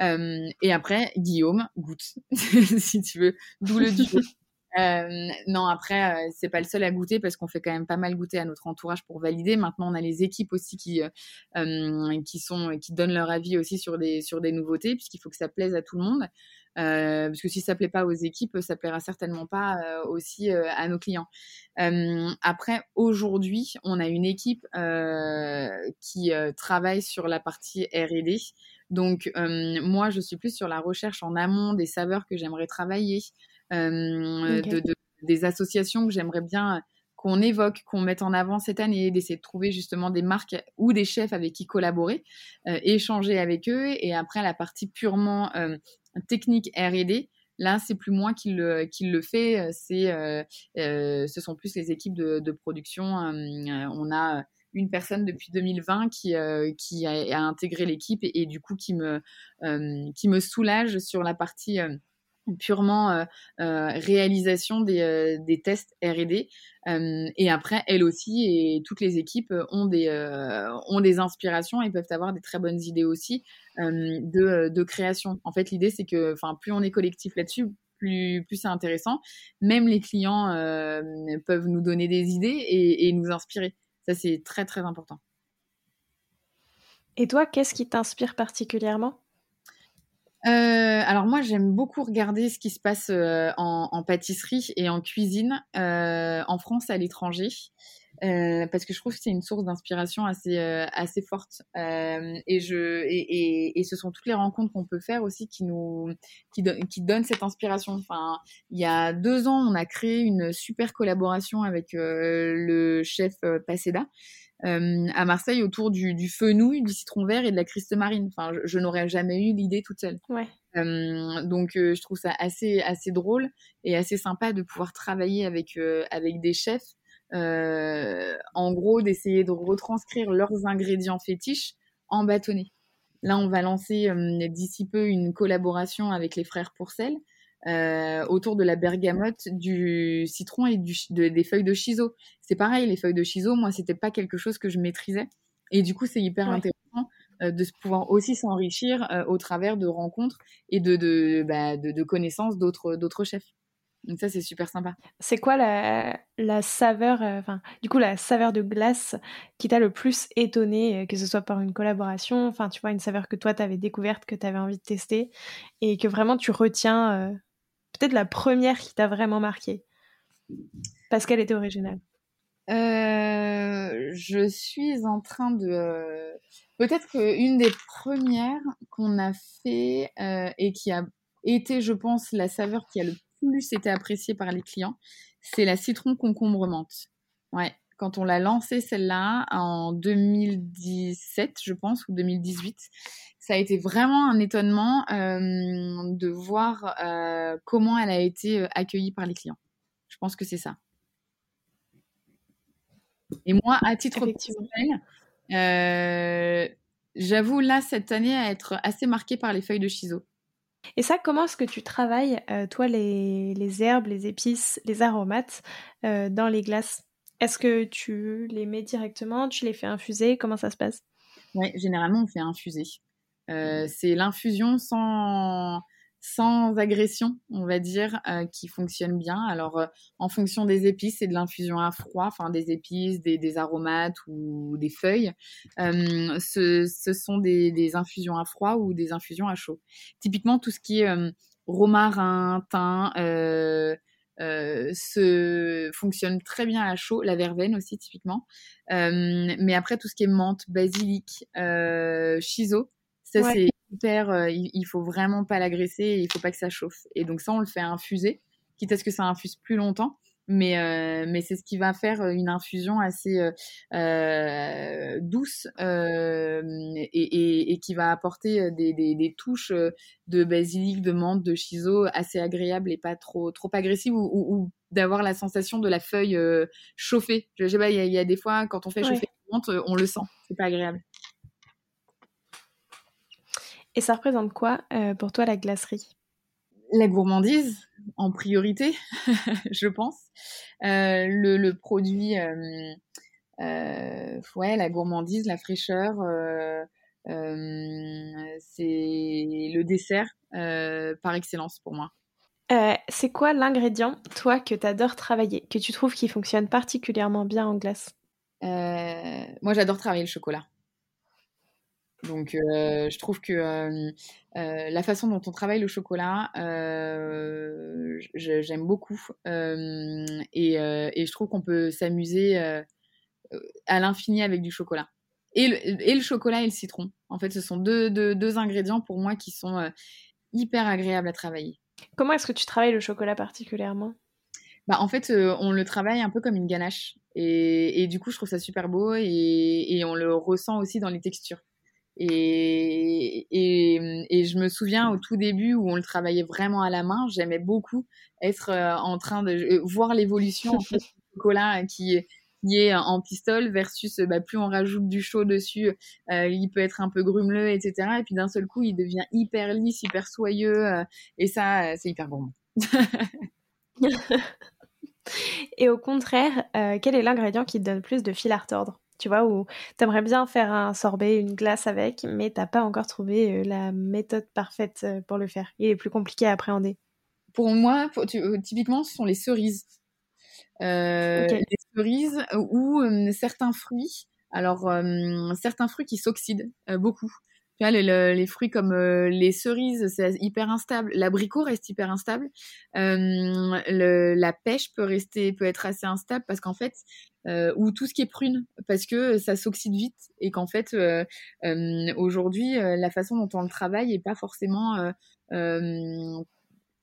et après, Guillaume goûte, *laughs* si tu veux, d'où le duo. *laughs* Euh, non, après, euh, c'est pas le seul à goûter parce qu'on fait quand même pas mal goûter à notre entourage pour valider. Maintenant, on a les équipes aussi qui euh, qui sont qui donnent leur avis aussi sur des sur des nouveautés puisqu'il faut que ça plaise à tout le monde. parce que si ça plaît pas aux équipes, ça plaira certainement pas aussi à nos clients. après, aujourd'hui, on a une équipe qui travaille sur la partie R&D. Donc, moi, je suis plus sur la recherche en amont des saveurs que j'aimerais travailler, euh, de, des associations que j'aimerais bien qu'on évoque, qu'on mette en avant cette année, d'essayer de trouver justement des marques ou des chefs avec qui collaborer, euh, échanger avec eux. Et après, la partie purement euh, technique R&D, là, c'est plus moi qui le, qui le fait, c'est, ce sont plus les équipes de, production. on a une personne depuis 2020 qui, qui a, intégré l'équipe et, et, du coup qui me, qui me soulage sur la partie purement euh, euh, réalisation des, euh, tests R&D et après elle aussi et toutes les équipes ont des ont des inspirations et peuvent avoir des très bonnes idées aussi de, de création en fait l'idée c'est que enfin plus on est collectif là-dessus plus, plus c'est intéressant. Même les clients peuvent nous donner des idées et, et nous inspirer. Ça, c'est très, très important. Et toi, qu'est-ce qui t'inspire particulièrement? Euh, alors moi j'aime beaucoup regarder ce qui se passe euh, en, pâtisserie et en cuisine euh, en France et à l'étranger parce que je trouve que c'est une source d'inspiration assez assez forte et je et, et, ce sont toutes les rencontres qu'on peut faire aussi qui nous qui, qui donnent cette inspiration. Enfin il y a deux ans on a créé une super collaboration avec le chef Paseda euh, à Marseille autour du, du fenouil, du citron vert et de la criste marine. Enfin, je, n'aurais jamais eu l'idée toute seule. Ouais. Euh, donc, euh, je trouve ça assez, assez drôle et assez sympa de pouvoir travailler avec, avec des chefs. en gros, d'essayer de retranscrire leurs ingrédients fétiches en bâtonnet. Là, on va lancer d'ici peu une collaboration avec les frères Pourcel euh, autour de la bergamote, du citron et du, des feuilles de chiso. C'est pareil, les feuilles de chiso, moi, c'était pas quelque chose que je maîtrisais. Et du coup, c'est hyper intéressant euh, de pouvoir aussi s'enrichir euh, au travers de rencontres et de, de, bah, de, de connaissances d'autres, d'autres chefs. Donc ça, c'est super sympa. C'est quoi la, la saveur, enfin, du coup, la saveur de glace qui t'a le plus étonné, que ce soit par une collaboration, enfin, tu vois, une saveur que toi, tu avais découverte, que tu avais envie de tester, et que vraiment tu retiens peut-être la première qui t'a vraiment marqué Parce qu'elle était originale. je suis en train de. Peut-être qu'une des premières qu'on a fait et qui a été, je pense, la saveur qui a le plus été appréciée par les clients, c'est la citron concombre menthe. Ouais, quand on l'a lancée celle-là en 2017, je pense, ou 2018, ça a été vraiment un étonnement euh, de voir euh, comment elle a été euh, accueillie par les clients. Je pense que c'est ça. Et moi, à titre personnel, j'avoue là cette année à être assez marquée par les feuilles de chiso. Et ça, comment est-ce que tu travailles, toi, les, les, herbes, les épices, les aromates dans les glaces? Est-ce que tu les mets directement Tu les fais infuser? Comment ça se passe? Oui, généralement, on fait infuser. Euh, c'est l'infusion sans, sans agression, on va dire, euh, qui fonctionne bien. Alors, euh, en fonction des épices, c'est de l'infusion à froid, enfin des épices, des, aromates ou des feuilles. Ce, ce, sont des, des, infusions à froid ou des infusions à chaud. Typiquement, tout ce qui est romarin, thym, euh, se fonctionne très bien à chaud, la verveine aussi typiquement. Euh, mais après tout ce qui est menthe, basilic, euh, chiso, ça c'est hyper. il, il, faut vraiment pas l'agresser, il faut pas que ça chauffe. Et donc ça on le fait infuser, quitte à ce que ça infuse plus longtemps mais euh, mais c'est ce qui va faire euh, une infusion assez euh, euh douce euh, et, et, et, qui va apporter des, des, des, touches de basilic, de menthe, de chiso assez agréables et pas trop trop agressives ou, ou, ou d'avoir la sensation de la feuille chauffée. Je sais pas, il y, y, a des fois quand on fait chauffer la menthe, on le sent, c'est pas agréable. Et ça représente quoi pour toi la glacerie? La gourmandise en priorité, *laughs* je pense. Euh, le, produit, euh, euh, ouais, la gourmandise, la fraîcheur, c'est le dessert par excellence pour moi. c'est quoi l'ingrédient, toi, que tu adores travailler, que tu trouves qui fonctionne particulièrement bien en glace? Moi, j'adore travailler le chocolat. Donc, euh, je trouve que euh, euh, la façon dont on travaille le chocolat, j'aime beaucoup. Et, et, je trouve qu'on peut s'amuser à l'infini avec du chocolat. Et le, et le, chocolat et le citron. En fait, ce sont deux, deux, deux ingrédients pour moi qui sont hyper agréables à travailler. Comment est-ce que tu travailles le chocolat particulièrement? Bah, En fait, on le travaille un peu comme une ganache. Et, et, du coup, je trouve ça super beau et, et on le ressent aussi dans les textures. Et, et, et, je me souviens au tout début où on le travaillait vraiment à la main, j'aimais beaucoup être euh, en train de euh, voir l'évolution en fait, *laughs* du chocolat qui, qui est en pistole versus bah, plus on rajoute du chaud dessus, euh, il peut être un peu grumeleux, etc. Et puis d'un seul coup, il devient hyper lisse, hyper soyeux. Euh, et ça, c'est hyper bon. *laughs* et au contraire, quel est l'ingrédient qui te donne plus de fil à retordre? Tu vois, où t'aimerais bien faire un sorbet, une glace avec, mais t'as pas encore trouvé euh, la méthode parfaite euh, pour le faire. Il est plus compliqué à appréhender. Pour moi, euh, typiquement, ce sont les cerises. Les cerises ou certains fruits. Alors, certains fruits qui s'oxydent beaucoup. Les, fruits comme les cerises, c'est hyper instable. L'abricot reste hyper instable. la pêche peut rester, peut être assez instable parce qu'en fait, euh, ou tout ce qui est prune parce que ça s'oxyde vite et qu'en fait euh, euh, aujourd'hui la façon dont on le travaille est pas forcément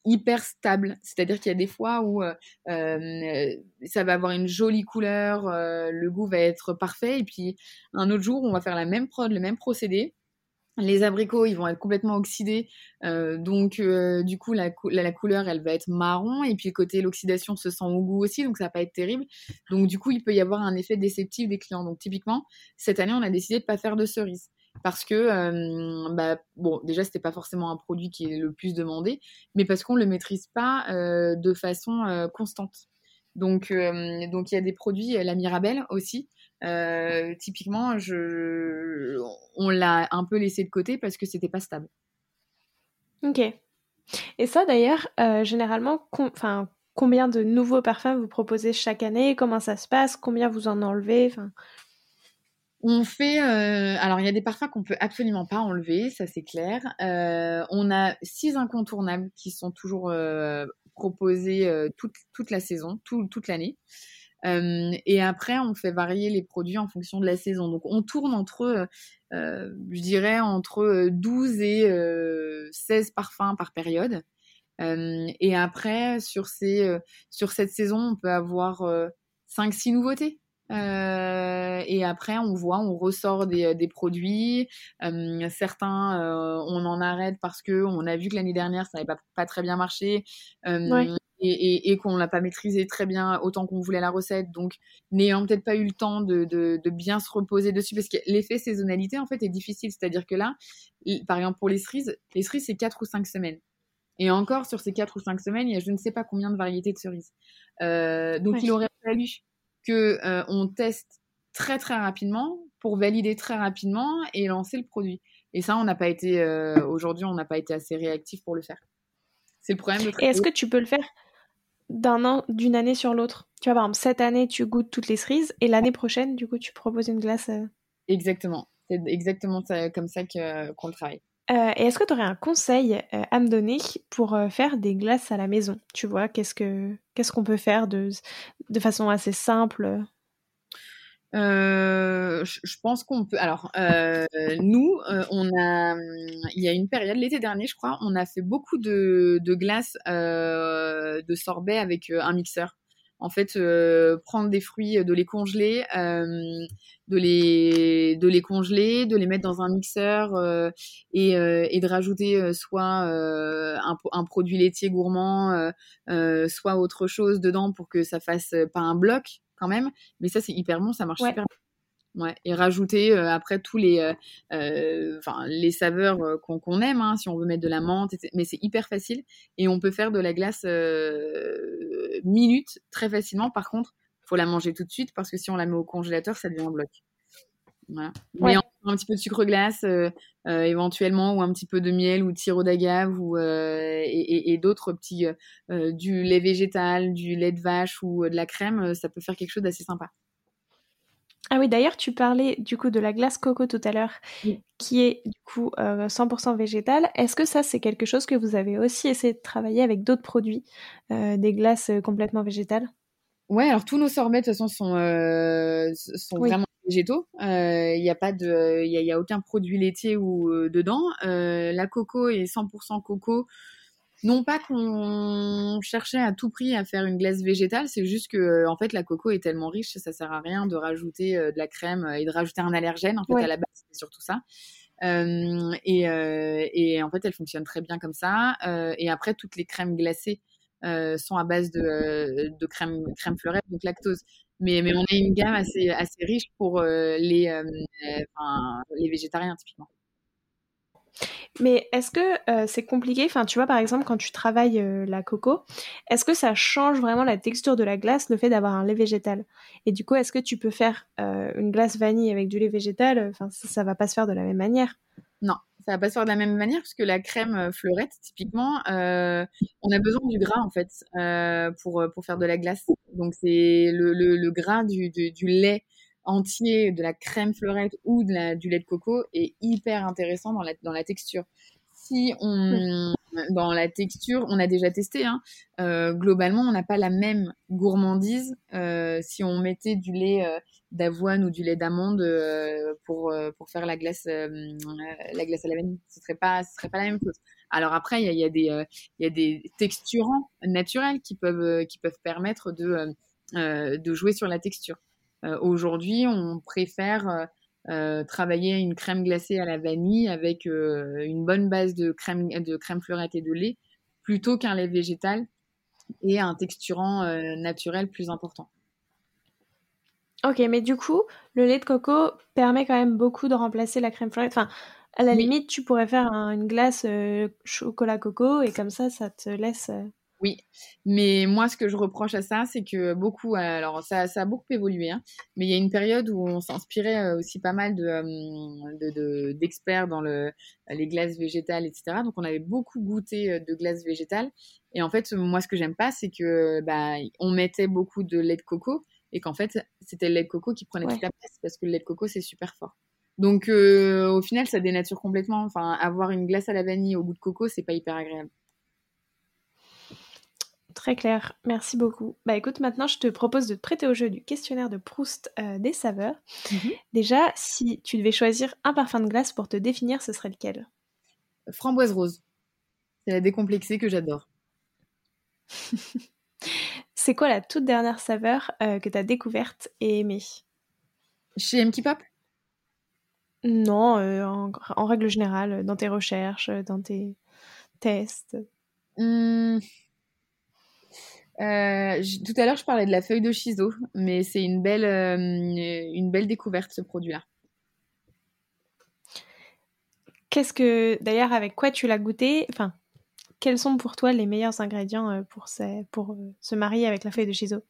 hyper stable. C'est-à-dire qu'il y a des fois où ça va avoir une jolie couleur, le goût va être parfait, et puis un autre jour, on va faire la même prod, le même procédé, les abricots, ils vont être complètement oxydés, euh, donc euh, du coup la, couleur, elle va être marron, et puis côté l'oxydation se sent au goût aussi, donc ça va pas être terrible. Donc du coup, il peut y avoir un effet déceptif des clients. Donc typiquement, cette année, on a décidé de pas faire de cerises parce que euh, bah, bon, déjà c'était pas forcément un produit qui est le plus demandé, mais parce qu'on le maîtrise pas de façon constante. Donc donc il y a des produits, la Mirabelle aussi. Euh, typiquement, je, on l'a un peu laissé de côté parce que c'était pas stable. Ok. Et ça d'ailleurs, euh, généralement, enfin, combien de nouveaux parfums vous proposez chaque année? Comment ça se passe? Combien vous en enlevez? Enfin... On fait, euh, alors il y a des parfums qu'on peut absolument pas enlever, ça c'est clair. on a six incontournables qui sont toujours toute, toute la saison, toute l'année. Et après, on fait varier les produits en fonction de la saison. Donc, on tourne entre, je dirais, entre 12 et 16 parfums par période. et après, sur, ces, sur cette saison, on peut avoir 5-6 nouveautés. Euh, et après, on voit, on ressort des, produits. Euh, certains, euh, on en arrête parce que on a vu que l'année dernière, ça n'avait pas, très bien marché. Et, et, et qu'on l'a pas maîtrisé très bien autant qu'on voulait la recette. Donc, n'ayant peut-être pas eu le temps de, de, de, bien se reposer dessus, parce que l'effet saisonnalité, en fait, est difficile. C'est-à-dire que là, par exemple, pour les cerises, les cerises, c'est 4 ou 5 semaines. Et encore, sur ces 4 ou 5 semaines, il y a je ne sais pas combien de variétés de cerises. Euh, donc, il aurait fallu que euh, on teste très très rapidement pour valider très rapidement et lancer le produit. Et ça, on n'a pas été euh, aujourd'hui, on n'a pas été assez réactif pour le faire. C'est le problème. De et est-ce que tu peux le faire? D'un an, d'une année sur l'autre Tu vois, par exemple, cette année, tu goûtes toutes les cerises et l'année prochaine, du coup, tu proposes une glace. Euh exactement. C'est exactement comme ça qu'on le travaille. Euh, et est-ce que tu aurais un conseil euh, à me donner pour euh, faire des glaces à la maison? Tu vois, qu'est-ce que qu'est-ce qu'on peut faire de, de façon assez simple? Je pense qu'on peut. Alors, nous, on a, il y a une période l'été dernier, je crois, on a fait beaucoup de, de glaces de sorbet avec un mixeur en fait euh, prendre des fruits, de les congeler, euh, de les de les congeler, de les mettre dans un mixeur euh, et, et, de rajouter soit un, un, produit laitier gourmand, soit autre chose dedans pour que ça fasse pas un bloc quand même. Mais ça c'est hyper bon, ça marche super bien. Ouais, et rajouter après tous les, euh, les saveurs qu'on aime, hein, si on veut mettre de la menthe, mais c'est hyper facile et on peut faire de la glace minutes très facilement. Par contre, faut la manger tout de suite parce que si on la met au congélateur, ça devient un bloc. Voilà. Mais un petit peu de sucre glace, euh, euh, éventuellement, ou un petit peu de miel ou de sirop d'agave, ou euh, et, d'autres petits du lait végétal, du lait de vache ou de la crème, ça peut faire quelque chose d'assez sympa. Ah oui, d'ailleurs, tu parlais du coup de la glace coco tout à l'heure, qui est du coup 100% végétale. Est-ce que ça, c'est quelque chose que vous avez aussi essayé de travailler avec d'autres produits, des glaces complètement végétales? Ouais, alors tous nos sorbets de toute façon sont, sont vraiment végétaux. Il n'y a pas de, il y, a, aucun produit laitier ou dedans. la coco est 100% coco. Non pas qu'on cherchait à tout prix à faire une glace végétale, c'est juste que en fait la coco est tellement riche, ça sert à rien de rajouter de la crème et de rajouter un allergène. En fait, à la base, c'est surtout ça. Euh, et, euh, et, en fait, elle fonctionne très bien comme ça. Euh, et après, toutes les crèmes glacées sont à base de, de crème, crème fleurette, donc lactose. Mais, mais on a une gamme assez, assez riche pour les, enfin, les végétariens, typiquement. Mais est-ce que euh, c'est compliqué? Enfin, tu vois, par exemple, quand tu travailles euh, la coco, est-ce que ça change vraiment la texture de la glace, le fait d'avoir un lait végétal? Et du coup, est-ce que tu peux faire euh, une glace vanille avec du lait végétal? Enfin, ça, ça, va pas se faire de la même manière. Non, ça va pas se faire de la même manière parce que la crème fleurette, typiquement, on a besoin du gras en fait pour pour faire de la glace. Donc c'est le, gras du, lait entier de la crème fleurette ou du lait de coco est hyper intéressant dans la texture. Si on, dans la texture, on a déjà testé, hein, euh, globalement, on n'a pas la même gourmandise euh, si on mettait du lait euh, d'avoine ou du lait d'amande pour, pour faire la glace, la glace à la vanille. Ce serait pas, ce serait pas la même chose. Alors après, il y a, y, a des, il y a des texturants naturels qui peuvent, qui peuvent permettre de, de jouer sur la texture. Aujourd'hui, on préfère euh, euh, travailler une crème glacée à la vanille avec une bonne base de crème, de crème fleurette et de lait plutôt qu'un lait végétal et un texturant naturel plus important. Ok, mais du coup, le lait de coco permet quand même beaucoup de remplacer la crème fleurette. Enfin, à la limite, tu pourrais faire une glace chocolat coco et comme ça, ça te laisse. Oui, mais moi, ce que je reproche à ça, c'est que beaucoup, alors ça, ça a beaucoup évolué, hein, mais il y a une période où on s'inspirait euh, aussi pas mal de, d'experts dans le, les glaces végétales, etc. Donc, on avait beaucoup goûté euh, de glaces végétales. Et en fait, moi, ce que j'aime pas, c'est que bah, on mettait beaucoup de lait de coco et qu'en fait, c'était le lait de coco qui prenait toute la place parce que le lait de coco, c'est super fort. Donc, euh, au final, ça dénature complètement. Enfin, avoir une glace à la vanille au goût de coco, c'est pas hyper agréable. Très clair, merci beaucoup. Bah écoute, maintenant je te propose de te prêter au jeu du questionnaire de Proust euh, des saveurs. Mhm. Déjà, si tu devais choisir un parfum de glace pour te définir, ce serait lequel? Framboise rose. C'est la décomplexée que j'adore. *laughs* C'est quoi la toute dernière saveur euh, que tu as découverte et aimée? Chez M. Pop? Non, euh, en, règle générale, dans tes recherches, dans tes tests. Mmh. Euh, tout à l'heure, je parlais de la feuille de chiso, mais c'est une belle, euh, une belle découverte ce produit-là. Qu'est-ce que, d'ailleurs, avec quoi tu l'as goûté? Enfin, quels sont pour toi les meilleurs ingrédients euh, pour, pour se marier avec la feuille de chiso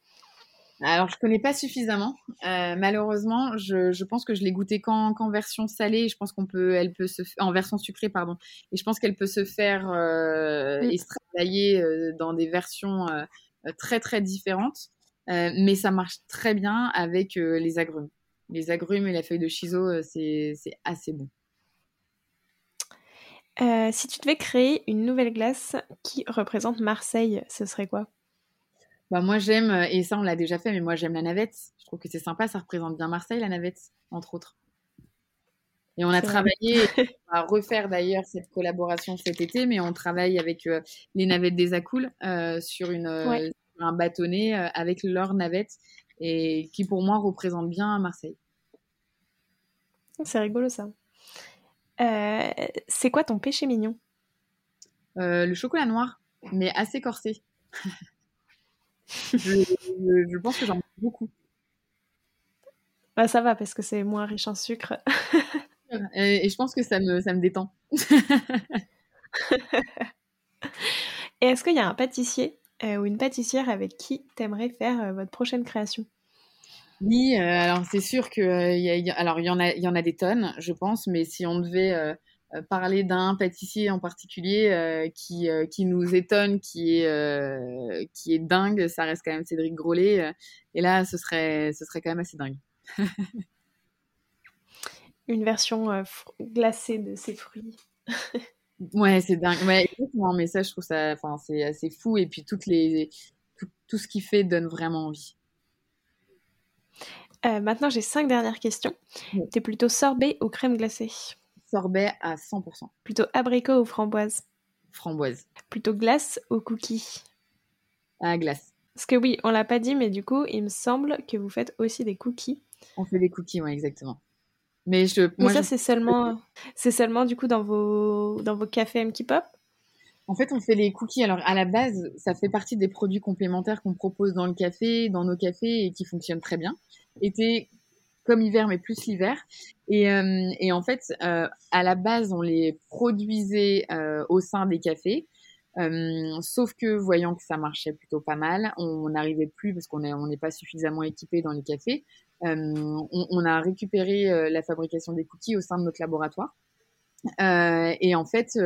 alors, je connais pas suffisamment. malheureusement, je, pense que je l'ai goûté qu'en version salée. Je pense qu'on peut, elle peut se, en version sucrée, pardon. Et je pense qu'elle peut se faire euh, et se travailler dans des versions très très différentes, euh, mais ça marche très bien avec euh, les agrumes. Les agrumes et la feuille de chiso, c'est assez bon. si tu devais créer une nouvelle glace qui représente Marseille, ce serait quoi? Bah moi j'aime, et ça on l'a déjà fait, mais moi j'aime la navette. Je trouve que c'est sympa, ça représente bien Marseille la navette, entre autres. Et on a travaillé à *laughs* refaire d'ailleurs cette collaboration cet été, mais on travaille avec euh, les navettes des Acoules euh, sur une, euh, un bâtonnet avec leur navette et qui pour moi représente bien Marseille. C'est rigolo ça. c'est quoi ton péché mignon? Le chocolat noir, mais assez corsé. *laughs* je, pense que j'en mange beaucoup. Bah, ça va parce que c'est moins riche en sucre. *laughs* Et, je pense que ça me, ça me détend. *laughs* et est-ce qu'il y a un pâtissier euh, ou une pâtissière avec qui t'aimerais faire euh, votre prochaine création? Oui, euh, alors c'est sûr que y alors il y en a, il y en a des tonnes, je pense, mais si on devait parler d'un pâtissier en particulier qui, qui nous étonne, qui est, qui est dingue, ça reste quand même Cédric Grolet. et là, ce serait, ce serait quand même assez dingue. *laughs* une version euh, glacée de ces fruits. ouais, c'est dingue. Ouais, mais ça, je trouve ça, enfin, c'est assez fou. Et puis toutes les, tout, ce qu'il fait donne vraiment envie. Euh, maintenant, j'ai cinq dernières questions. T'es plutôt sorbet ou crème glacée? Sorbet à 100%. Plutôt abricot ou framboise? Framboise. Plutôt glace ou cookie? Ah, glace. Parce que oui, on l'a pas dit, mais du coup, il me semble que vous faites aussi des cookies. On fait des cookies, ouais, exactement. Mais, je, moi, ça, c'est seulement, c'est seulement du coup dans vos, dans vos cafés M Pop? En fait, on fait les cookies. Alors, à la base, ça fait partie des produits complémentaires qu'on propose dans le café, dans nos cafés et qui fonctionnent très bien. Été comme hiver, mais plus l'hiver. Et, euh, et, en fait, euh, à la base, on les produisait euh, au sein des cafés. Euh, sauf que voyant que ça marchait plutôt pas mal, on n'arrivait plus parce qu'on n'est on n'est pas suffisamment équipé dans les cafés. Euh, on, a récupéré euh, la fabrication des cookies au sein de notre laboratoire. et en fait,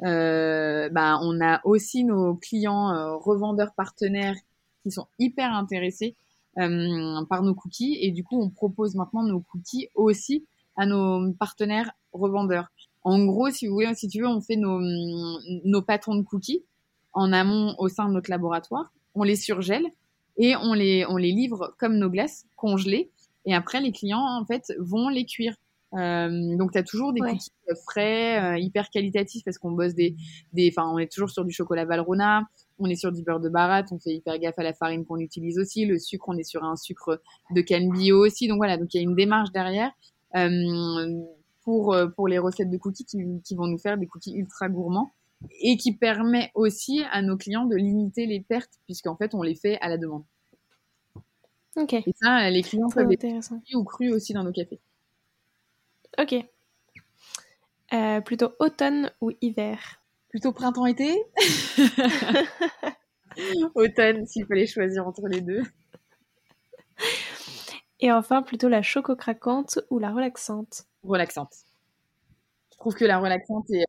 bah, on a aussi nos clients revendeurs partenaires qui sont hyper intéressés par nos cookies et du coup, on propose maintenant nos cookies aussi à nos partenaires revendeurs. En gros, si vous voulez, si tu veux, on fait nos, nos patrons de cookies en amont au sein de notre laboratoire. On les surgèle et on les, on les livre comme nos glaces congelées. Et après, les clients, en fait, vont les cuire. Euh, donc, tu as toujours des cookies frais, euh, hyper qualitatifs parce qu'on bosse des, des, enfin, on est toujours sur du chocolat Valrhona, on est sur du beurre de baratte, on fait hyper gaffe à la farine qu'on utilise aussi, le sucre, on est sur un sucre de canne bio aussi. Donc voilà, donc il y a une démarche derrière. Euh, pour, euh, pour les recettes de cookies qui, qui vont nous faire des cookies ultra gourmands et qui permet aussi à nos clients de limiter les pertes puisqu'en fait on les fait à la demande. Ok. Et ça, les clients peuvent être ou crus aussi dans nos cafés. Ok. Euh, plutôt automne ou hiver? Plutôt printemps-été *laughs* Automne, s'il fallait choisir entre les deux. Et enfin, plutôt la choco craquante ou la relaxante? Relaxante. Je trouve que la relaxante est,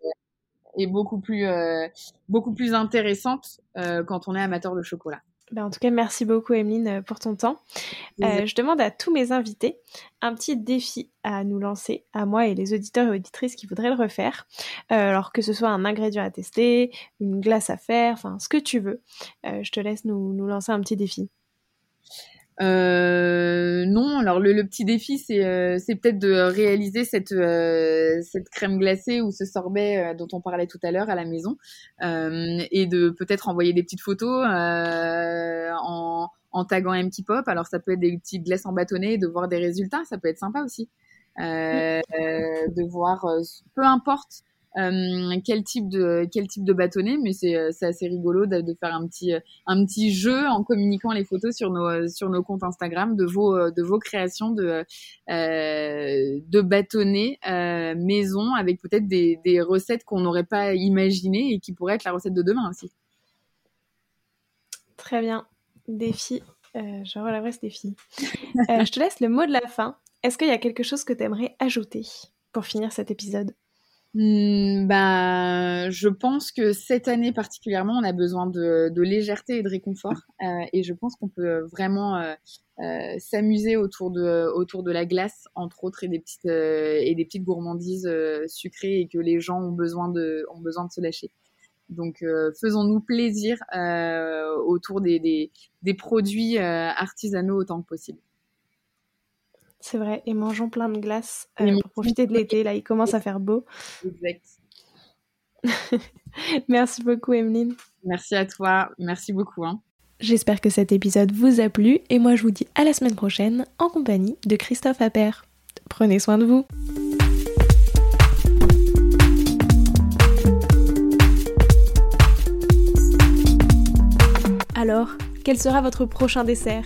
beaucoup, plus, euh, beaucoup plus intéressante euh, quand on est amateur de chocolat. Ben, en tout cas, merci beaucoup, Emeline, pour ton temps. je demande à tous mes invités un petit défi à nous lancer, à moi et les auditeurs et auditrices qui voudraient le refaire. alors que ce soit un ingrédient à tester, une glace à faire, enfin ce que tu veux. je te laisse nous, nous lancer un petit défi. Euh, non, alors le, petit défi, c'est euh, c'est peut-être de réaliser cette euh, cette crème glacée ou ce sorbet euh, dont on parlait tout à l'heure à la maison, et de peut-être envoyer des petites photos en en taguant un petit pop. Alors ça peut être des petites glaces en bâtonnet, de voir des résultats, ça peut être sympa aussi. de voir, peu importe euh, quel type de quel type de bâtonnet mais c'est euh, c'est assez rigolo de, faire un petit un petit jeu en communiquant les photos sur nos sur nos comptes Instagram de vos de vos créations de euh, de bâtonnets euh, maison avec peut-être des, des recettes qu'on n'aurait pas imaginées et qui pourraient être la recette de demain aussi. Très bien, défi. Euh, je relèverai ce défi. je te laisse le mot de la fin. Est-ce qu'il y a quelque chose que tu aimerais ajouter pour finir cet épisode? Bah, je pense que cette année particulièrement, on a besoin de, de légèreté et de réconfort, euh, et je pense qu'on peut vraiment euh, euh, s'amuser autour de autour de la glace, entre autres, et des petites euh, et des petites gourmandises euh, sucrées, et que les gens ont besoin de ont besoin de se lâcher. Donc, faisons-nous plaisir autour des, des, des produits artisanaux autant que possible. C'est vrai, et mangeons plein de glace euh, pour profiter de l'été. Là, il commence à faire beau. Exact. *laughs* Merci beaucoup, Emeline. Merci à toi. Merci beaucoup. Hein. J'espère que cet épisode vous a plu et moi je vous dis à la semaine prochaine en compagnie de Christophe Appert. Prenez soin de vous. Alors, quel sera votre prochain dessert?